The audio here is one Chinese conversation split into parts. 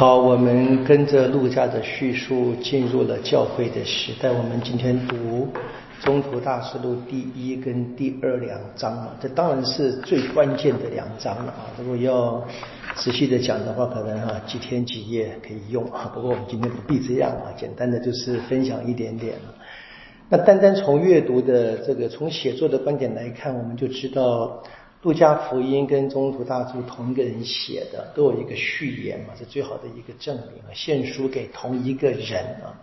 好，我们跟着陆家的叙述进入了教会的时代。我们今天读《中途大师录》第一跟第二两章嘛，这当然是最关键的两章了啊。如果要仔细的讲的话，可能啊几天几夜可以用啊。不过我们今天不必这样啊，简单的就是分享一点点。那单单从阅读的这个从写作的观点来看，我们就知道。路加福音跟中途大柱同一个人写的，都有一个序言嘛，是最好的一个证明啊。献书给同一个人啊，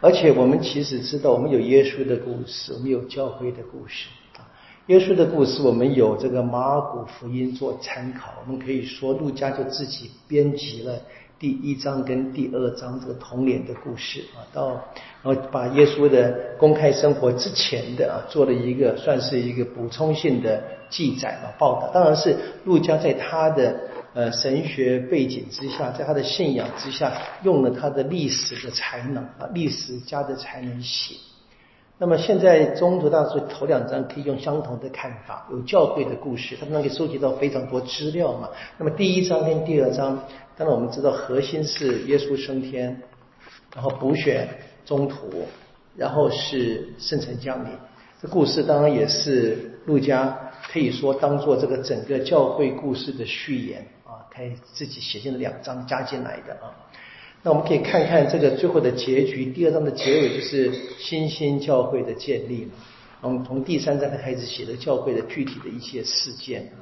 而且我们其实知道，我们有耶稣的故事，我们有教会的故事啊。耶稣的故事，我们有这个马尔谷福音做参考，我们可以说，路加就自己编辑了。第一章跟第二章这个童年的故事啊，到然后把耶稣的公开生活之前的啊，做了一个算是一个补充性的记载啊报道。当然是路加在他的呃神学背景之下，在他的信仰之下，用了他的历史的才能啊，历史家的才能写。那么现在中途大师头两章可以用相同的看法，有教会的故事，他们能够收集到非常多资料嘛。那么第一章跟第二章，当然我们知道核心是耶稣升天，然后补选中途，然后是圣城降临。这故事当然也是路加可以说当做这个整个教会故事的序言啊，可以自己写进了两章加进来的啊。那我们可以看看这个最后的结局，第二章的结尾就是新兴教会的建立嘛。我们从第三章开始写的教会的具体的一些事件啊。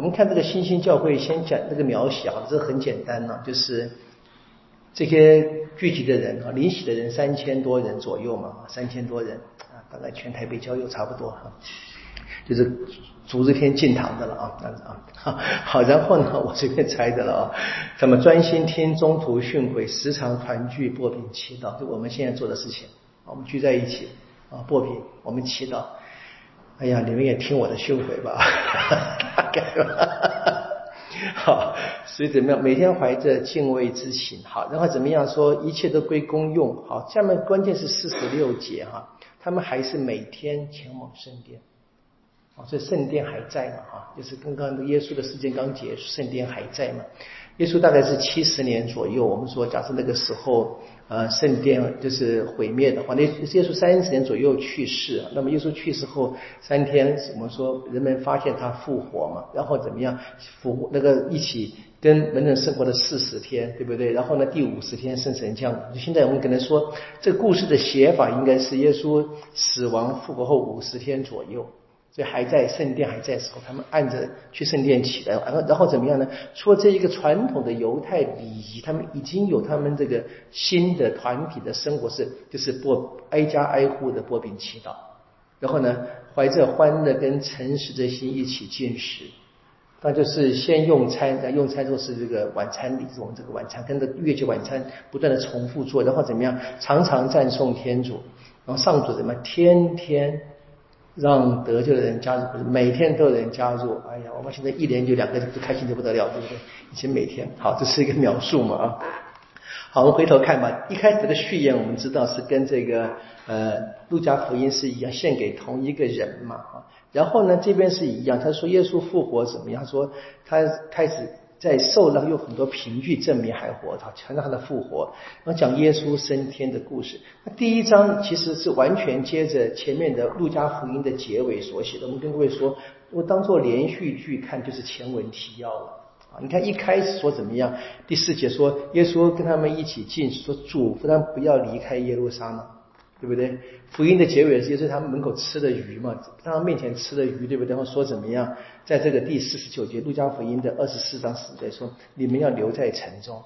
我们看这个新兴教会，先讲这个描写啊，这很简单呢，就是这些聚集的人啊，临洗的人三千多人左右嘛，三千多人啊，大概全台北教又差不多哈。就是主日天进堂的了啊，啊，好，然后呢，我随便猜的了啊，咱们专心听中途训诲，时常团聚破饼祈祷，就我们现在做的事情，我们聚在一起啊，破饼，我们祈祷。哎呀，你们也听我的训诲吧，大概吧。好，所以怎么样？每天怀着敬畏之情，好，然后怎么样说？一切都归公用，好。下面关键是四十六节哈，他们还是每天前往圣殿。所以圣殿还在嘛？哈，就是刚刚耶稣的事件刚结束，圣殿还在嘛？耶稣大概是七十年左右。我们说，假设那个时候，呃，圣殿就是毁灭的话，那耶稣三十年左右去世。那么耶稣去世后三天，我们说人们发现他复活嘛？然后怎么样？复活那个一起跟人人生活了四十天，对不对？然后呢，第五十天圣神降临。现在我们可能说，这故事的写法应该是耶稣死亡复活后五十天左右。所以还在圣殿还在的时候，他们按着去圣殿起来，然后然后怎么样呢？除了这一个传统的犹太礼仪，他们已经有他们这个新的团体的生活是，就是播挨家挨户的播饼祈祷，然后呢，怀着欢乐跟诚实的心一起进食，那就是先用餐，在用餐后是这个晚餐礼，我们这个晚餐跟着月节晚餐不断的重复做，然后怎么样？常常赞颂天主，然后上主怎么天天。让得救的人加入，每天都有人加入。哎呀，我们现在一年就两个人，都开心的不得了，对不对？以前每天，好，这是一个描述嘛啊。好，我们回头看吧。一开始的序言，我们知道是跟这个呃路加福音是一样，献给同一个人嘛啊。然后呢，这边是一样，他说耶稣复活怎么样？说他开始。在受了有很多凭据证明还活着，强调他的复活，然后讲耶稣升天的故事。那第一章其实是完全接着前面的路加福音的结尾所写的。我们跟各位说，我当做连续剧看，就是前文提要了啊。你看一开始说怎么样？第四节说耶稣跟他们一起进，说嘱咐他们不要离开耶路撒冷。对不对？福音的结尾就是他们门口吃的鱼嘛，在他面前吃的鱼，对不对？然后说怎么样？在这个第四十九节，路加福音的二十四章十节说，你们要留在城中，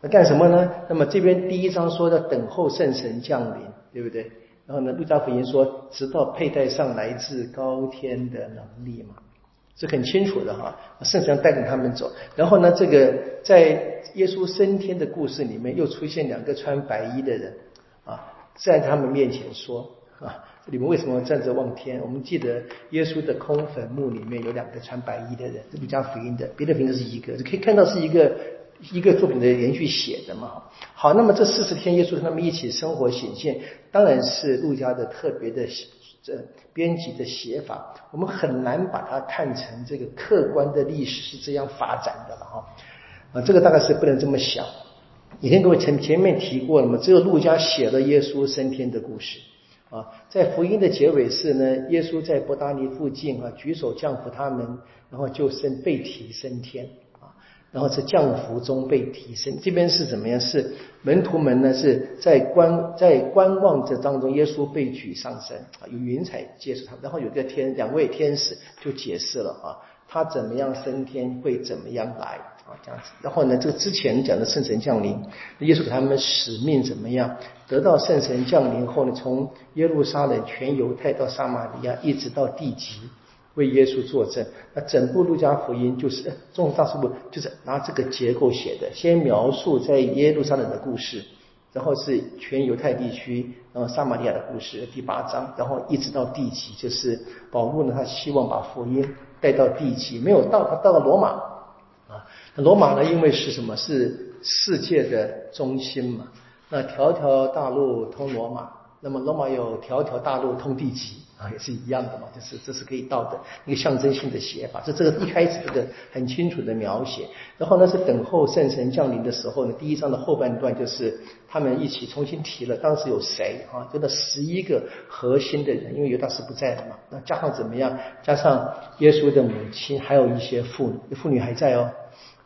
那干什么呢？那么这边第一章说的等候圣神降临，对不对？然后呢，路加福音说，直到佩戴上来自高天的能力嘛，是很清楚的哈。圣神带领他们走，然后呢，这个在耶稣升天的故事里面，又出现两个穿白衣的人啊。在他们面前说啊，你们为什么站着望天？我们记得耶稣的空坟墓里面有两个穿白衣的人，是路加福音的，别的福音是一个，可以看到是一个一个作品的连续写的嘛。好，那么这四十天耶稣跟他们一起生活显现，当然是路加的特别的这编辑的写法，我们很难把它看成这个客观的历史是这样发展的了哈。啊，这个大概是不能这么想。以前各位前前面提过了嘛，只有路加写了耶稣升天的故事啊，在福音的结尾是呢，耶稣在伯达尼附近啊，举手降服他们，然后就升被提升天啊，然后在降服中被提升。这边是怎么样？是门徒们呢是在观在观望着当中，耶稣被举上升啊，有云彩接触他，然后有个天两位天使就解释了啊，他怎么样升天会怎么样来啊。这样子，然后呢，这个之前讲的圣神降临，耶稣给他们使命怎么样？得到圣神降临后呢，从耶路撒冷全犹太到撒玛利亚，一直到地极，为耶稣作证。那整部路加福音就是众大师部，就是拿这个结构写的，先描述在耶路撒冷的故事，然后是全犹太地区，然后撒玛利亚的故事，第八章，然后一直到地极，就是保罗呢，他希望把福音带到地极，没有到，他到了罗马啊。罗马呢，因为是什么？是世界的中心嘛。那条条大路通罗马，那么罗马有条条大路通地极啊，也是一样的嘛。就是这是可以到的一个象征性的写法。这这个一开始这个很清楚的描写，然后呢是等候圣神降临的时候呢，第一章的后半段就是他们一起重新提了当时有谁啊？就那十一个核心的人，因为犹大师不在了嘛。那加上怎么样？加上耶稣的母亲，还有一些妇女，妇女还在哦。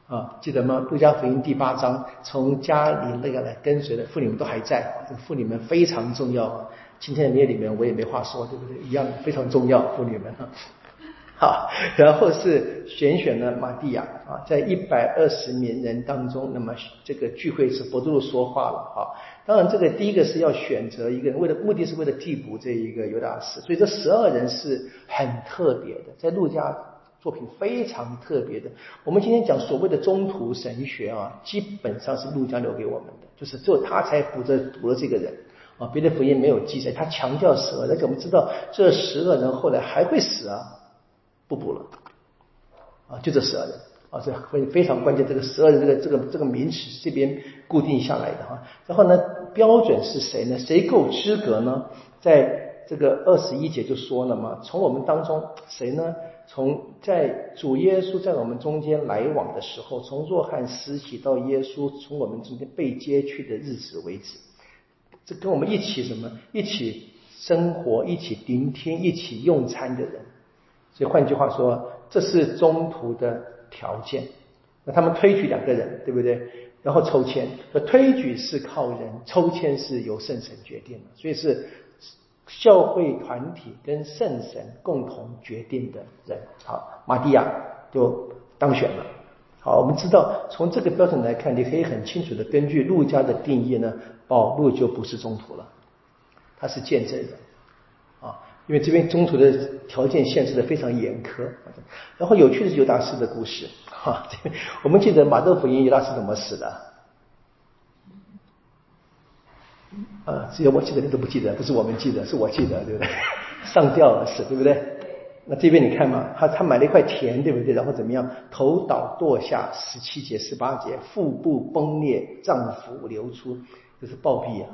啊，记得吗？路加福音第八章，从家里那个来跟随的妇女们都还在，这妇女们非常重要啊。今天的列里面我也没话说，对不对？一样非常重要，妇女们啊。好，然后是选选了马蒂亚啊，在一百二十名人当中，那么这个聚会是伯多禄说话了啊。当然，这个第一个是要选择一个人，为了目的是为了替补这一个犹大斯，所以这十二人是很特别的，在路加。作品非常特别的，我们今天讲所谓的中途神学啊，基本上是路加留给我们的，就是只有他才补着读了这个人啊，别的福音没有记载。他强调十二，而且我们知道这十二人后来还会死啊，不补了啊，就这十二人啊，这非非常关键。这个十二人这个这个这个名词这边固定下来的哈，然后呢，标准是谁呢？谁够资格呢？在这个二十一节就说了嘛，从我们当中谁呢？从在主耶稣在我们中间来往的时候，从若翰施洗到耶稣从我们中间被接去的日子为止，这跟我们一起什么？一起生活、一起聆听、一起用餐的人。所以换句话说，这是中途的条件。那他们推举两个人，对不对？然后抽签，那推举是靠人，抽签是由圣神决定的。所以是。教会团体跟圣神共同决定的人，好，马蒂亚就当选了。好，我们知道从这个标准来看，你可以很清楚的根据路加的定义呢，保路就不是中途了，他是见证人啊，因为这边中途的条件限制的非常严苛。然后有趣的是犹大师的故事，哈，我们记得马窦福音犹大师怎么死的？啊，只有我记得，你都不记得，不是我们记得，是我记得，对不对？上吊而死，对不对？那这边你看嘛，他他买了一块田，对不对？然后怎么样？头倒堕下，十七节、十八节，腹部崩裂，脏腑流出，这是暴毙啊！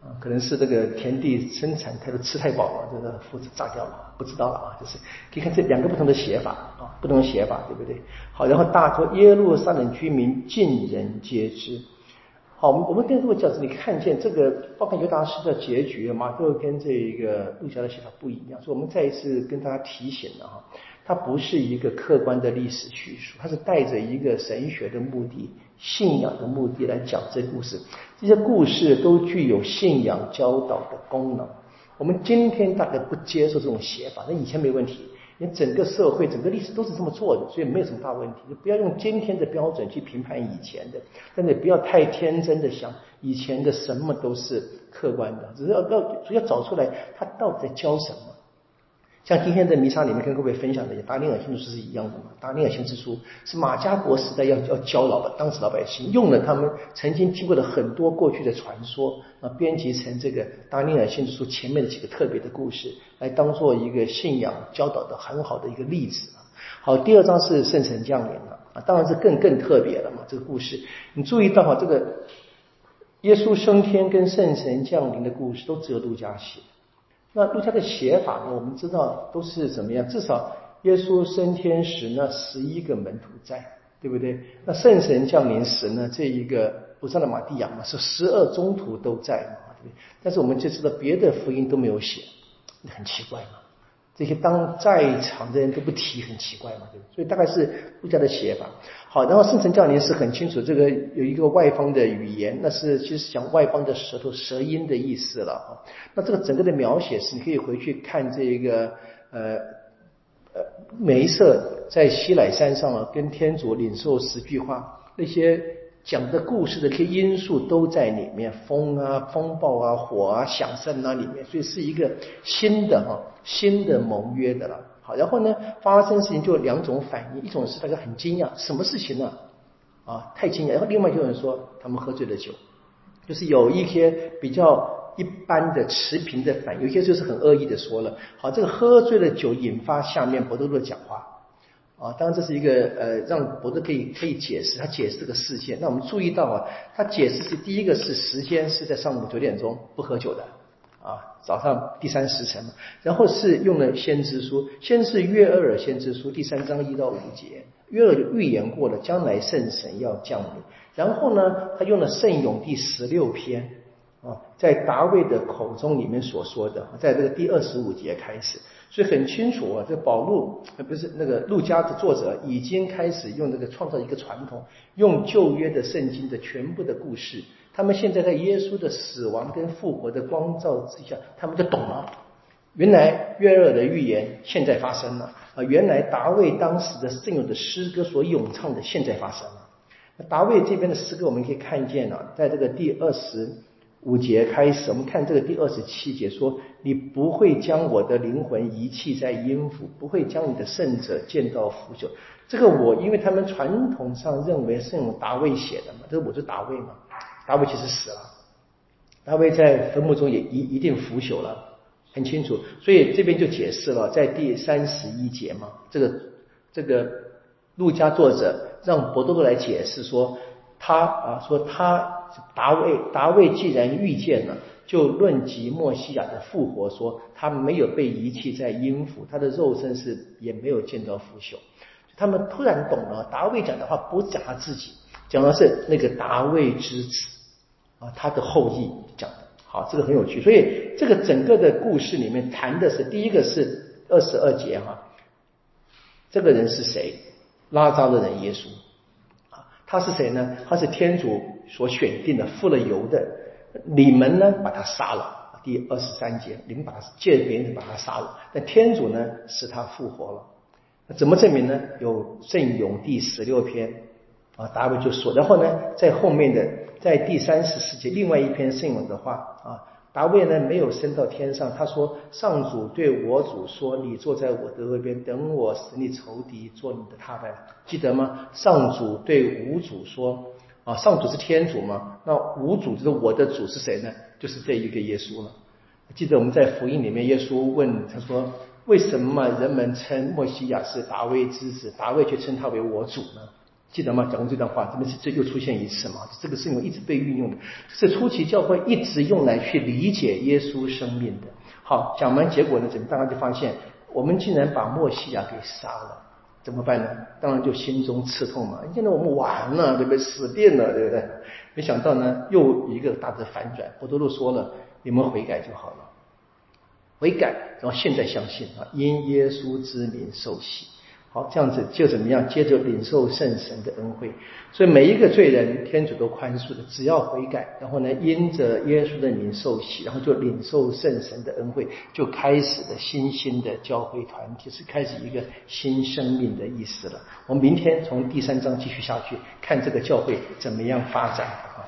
啊，可能是这个田地生产太多，吃太饱了，这个腹子炸掉了，不知道了啊。就是可以看这两个不同的写法啊，不同的写法，对不对？好，然后大多耶路撒冷居民尽人皆知。好，我们我们跟各位讲，你看见这个，包括犹达斯的结局，马克跟这一个路加的写法不一样，所以我们再一次跟大家提醒了哈，它不是一个客观的历史叙述，它是带着一个神学的目的、信仰的目的来讲这故事，这些故事都具有信仰教导的功能。我们今天大概不接受这种写法，那以前没问题。你整个社会、整个历史都是这么做的，所以没有什么大问题。就不要用今天的标准去评判以前的，但是不要太天真的想以前的什么都是客观的，只是要要要找出来他到底在教什么。像今天的弥撒里面跟各位分享的《达尼尔新书》是一样的嘛？《达尼尔新书》是马加国时代要要教老百当时老百姓用了他们曾经听过的很多过去的传说啊，编辑成这个《达尼尔新书》前面的几个特别的故事，来当做一个信仰教导的很好的一个例子。好，第二章是圣神降临了啊，当然是更更特别了嘛。这个故事你注意到哈，这个耶稣升天跟圣神降临的故事都只有路加写。那路加的写法呢？我们知道都是怎么样？至少耶稣升天时，呢十一个门徒在对不对？那圣神降临时呢，这一个不上的马蒂亚嘛，是十二中徒都在嘛，对不对？但是我们就知道别的福音都没有写，很奇怪嘛。这些当在场的人都不提，很奇怪嘛，对所以大概是路加的写法。好，然后圣神降临是很清楚，这个有一个外方的语言，那是其实讲外方的舌头、舌音的意思了啊。那这个整个的描写是，你可以回去看这个呃呃梅瑟在西乃山上啊，跟天主领受十句话那些。讲的故事的这些因素都在里面，风啊、风暴啊、火啊、响声啊里面，所以是一个新的哈、新的盟约的了。好，然后呢，发生事情就有两种反应，一种是大家很惊讶，什么事情呢？啊，太惊讶。然后另外就有人说他们喝醉了酒，就是有一些比较一般的持平的反应，有些就是很恶意的说了。好，这个喝醉了酒引发下面伯多禄讲话。啊，当然这是一个呃，让伯特可以可以解释，他解释这个事件。那我们注意到啊，他解释是第一个是时间是在上午九点钟不喝酒的啊，早上第三时辰嘛。然后是用了先知书，先是约厄尔先知书第三章一到五节，约尔预言过了将来圣神要降临。然后呢，他用了圣咏第十六篇啊，在达卫的口中里面所说的，在这个第二十五节开始。所以很清楚啊，这保禄不是那个路加的作者已经开始用这个创造一个传统，用旧约的圣经的全部的故事，他们现在在耶稣的死亡跟复活的光照之下，他们就懂了。原来约尔的预言现在发生了啊！原来大卫当时的圣咏的诗歌所咏唱的现在发生了。那大卫这边的诗歌我们可以看见了，在这个第二十。五节开始，我们看这个第二十七节说：“你不会将我的灵魂遗弃在阴府，不会将你的圣者见到腐朽。”这个我，因为他们传统上认为是用达卫写的嘛，这个我是达卫嘛，达卫其实死了，达卫在坟墓中也一一定腐朽了，很清楚。所以这边就解释了，在第三十一节嘛，这个这个陆家作者让伯多禄来解释说，他啊说他。达卫，达卫既然遇见了，就论及莫西亚的复活，说他没有被遗弃在阴府，他的肉身是也没有见到腐朽。他们突然懂了，达卫讲的话不讲他自己，讲的是那个达卫之子啊，他的后裔讲的。好，这个很有趣。所以这个整个的故事里面谈的是第一个是二十二节哈，这个人是谁？拉扎的人耶稣，他是谁呢？他是天主。所选定的付了油的，你们呢把他杀了。第二十三节，你们把他借别人把他杀了，但天主呢使他复活了。怎么证明呢？有圣咏第十六篇啊，大卫就说，然后呢，在后面的在第三十四节，另外一篇圣咏的话啊。大卫呢没有升到天上，他说：“上主对我主说，你坐在我的右边，等我使你仇敌做你的踏板。”记得吗？上主对吾主说。啊，上主是天主嘛？那吾主就是我的主是谁呢？就是这一个耶稣了。记得我们在福音里面，耶稣问他说：“为什么人们称墨西亚是大卫之子，大卫却称他为我主呢？”记得吗？讲过这段话，这边是这又出现一次嘛？这个是用一直被运用的，是初期教会一直用来去理解耶稣生命的。好，讲完结果呢，怎么大家就发现，我们竟然把墨西亚给杀了。怎么办呢？当然就心中刺痛嘛！现在我们完了，对不对？死定了，对不对？没想到呢，又一个大的反转。波多禄说了：“你们悔改就好了，悔改，然后现在相信啊，因耶稣之名受洗。”好，这样子就怎么样？接着领受圣神的恩惠，所以每一个罪人，天主都宽恕的，只要悔改，然后呢，因着耶稣的名受洗，然后就领受圣神的恩惠，就开始了新兴的教会团体，是开始一个新生命的意思了。我们明天从第三章继续下去，看这个教会怎么样发展啊！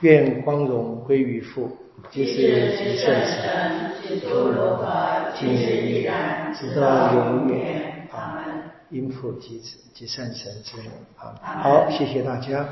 愿光荣归于父，即是即圣神，诸罗法，今日依然，直到永远。应付及子及圣神之啊。好，谢谢大家。